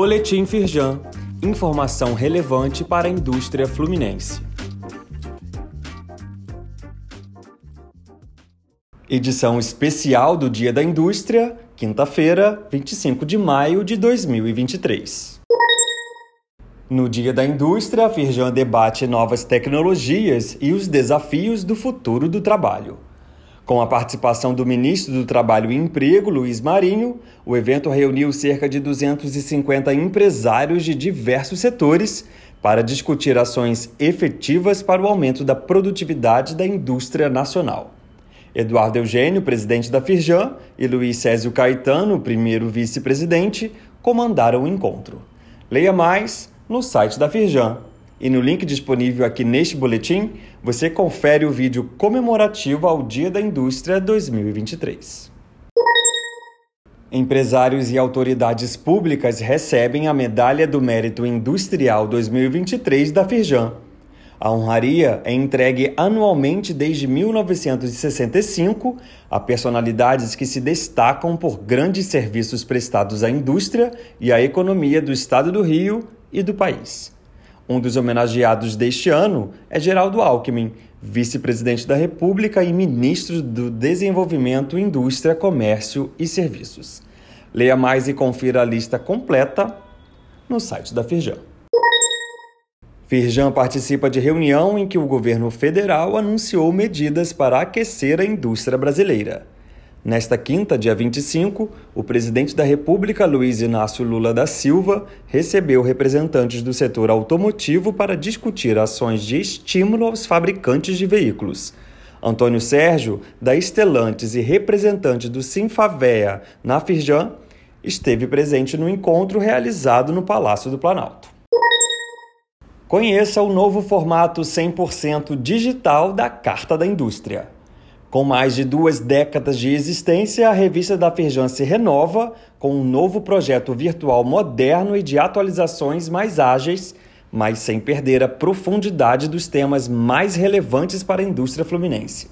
Boletim Firjan. Informação relevante para a indústria fluminense. Edição especial do Dia da Indústria, quinta-feira, 25 de maio de 2023. No Dia da Indústria, a Firjan debate novas tecnologias e os desafios do futuro do trabalho. Com a participação do ministro do Trabalho e Emprego, Luiz Marinho, o evento reuniu cerca de 250 empresários de diversos setores para discutir ações efetivas para o aumento da produtividade da indústria nacional. Eduardo Eugênio, presidente da Firjan, e Luiz Césio Caetano, primeiro vice-presidente, comandaram o encontro. Leia mais no site da Firjan e no link disponível aqui neste boletim, você confere o vídeo comemorativo ao Dia da Indústria 2023. Empresários e autoridades públicas recebem a Medalha do Mérito Industrial 2023 da Firjan. A honraria é entregue anualmente desde 1965 a personalidades que se destacam por grandes serviços prestados à indústria e à economia do estado do Rio e do país. Um dos homenageados deste ano é Geraldo Alckmin, vice-presidente da República e ministro do Desenvolvimento, Indústria, Comércio e Serviços. Leia mais e confira a lista completa no site da Firjan. Firjan participa de reunião em que o governo federal anunciou medidas para aquecer a indústria brasileira. Nesta quinta, dia 25, o presidente da República, Luiz Inácio Lula da Silva, recebeu representantes do setor automotivo para discutir ações de estímulo aos fabricantes de veículos. Antônio Sérgio, da Estelantes e representante do Sinfavea na Firjan, esteve presente no encontro realizado no Palácio do Planalto. Conheça o novo formato 100% digital da Carta da Indústria. Com mais de duas décadas de existência, a revista da Firjan se renova com um novo projeto virtual moderno e de atualizações mais ágeis, mas sem perder a profundidade dos temas mais relevantes para a indústria fluminense.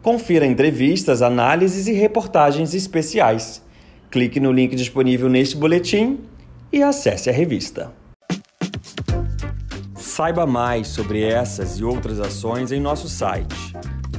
Confira entrevistas, análises e reportagens especiais. Clique no link disponível neste boletim e acesse a revista. Saiba mais sobre essas e outras ações em nosso site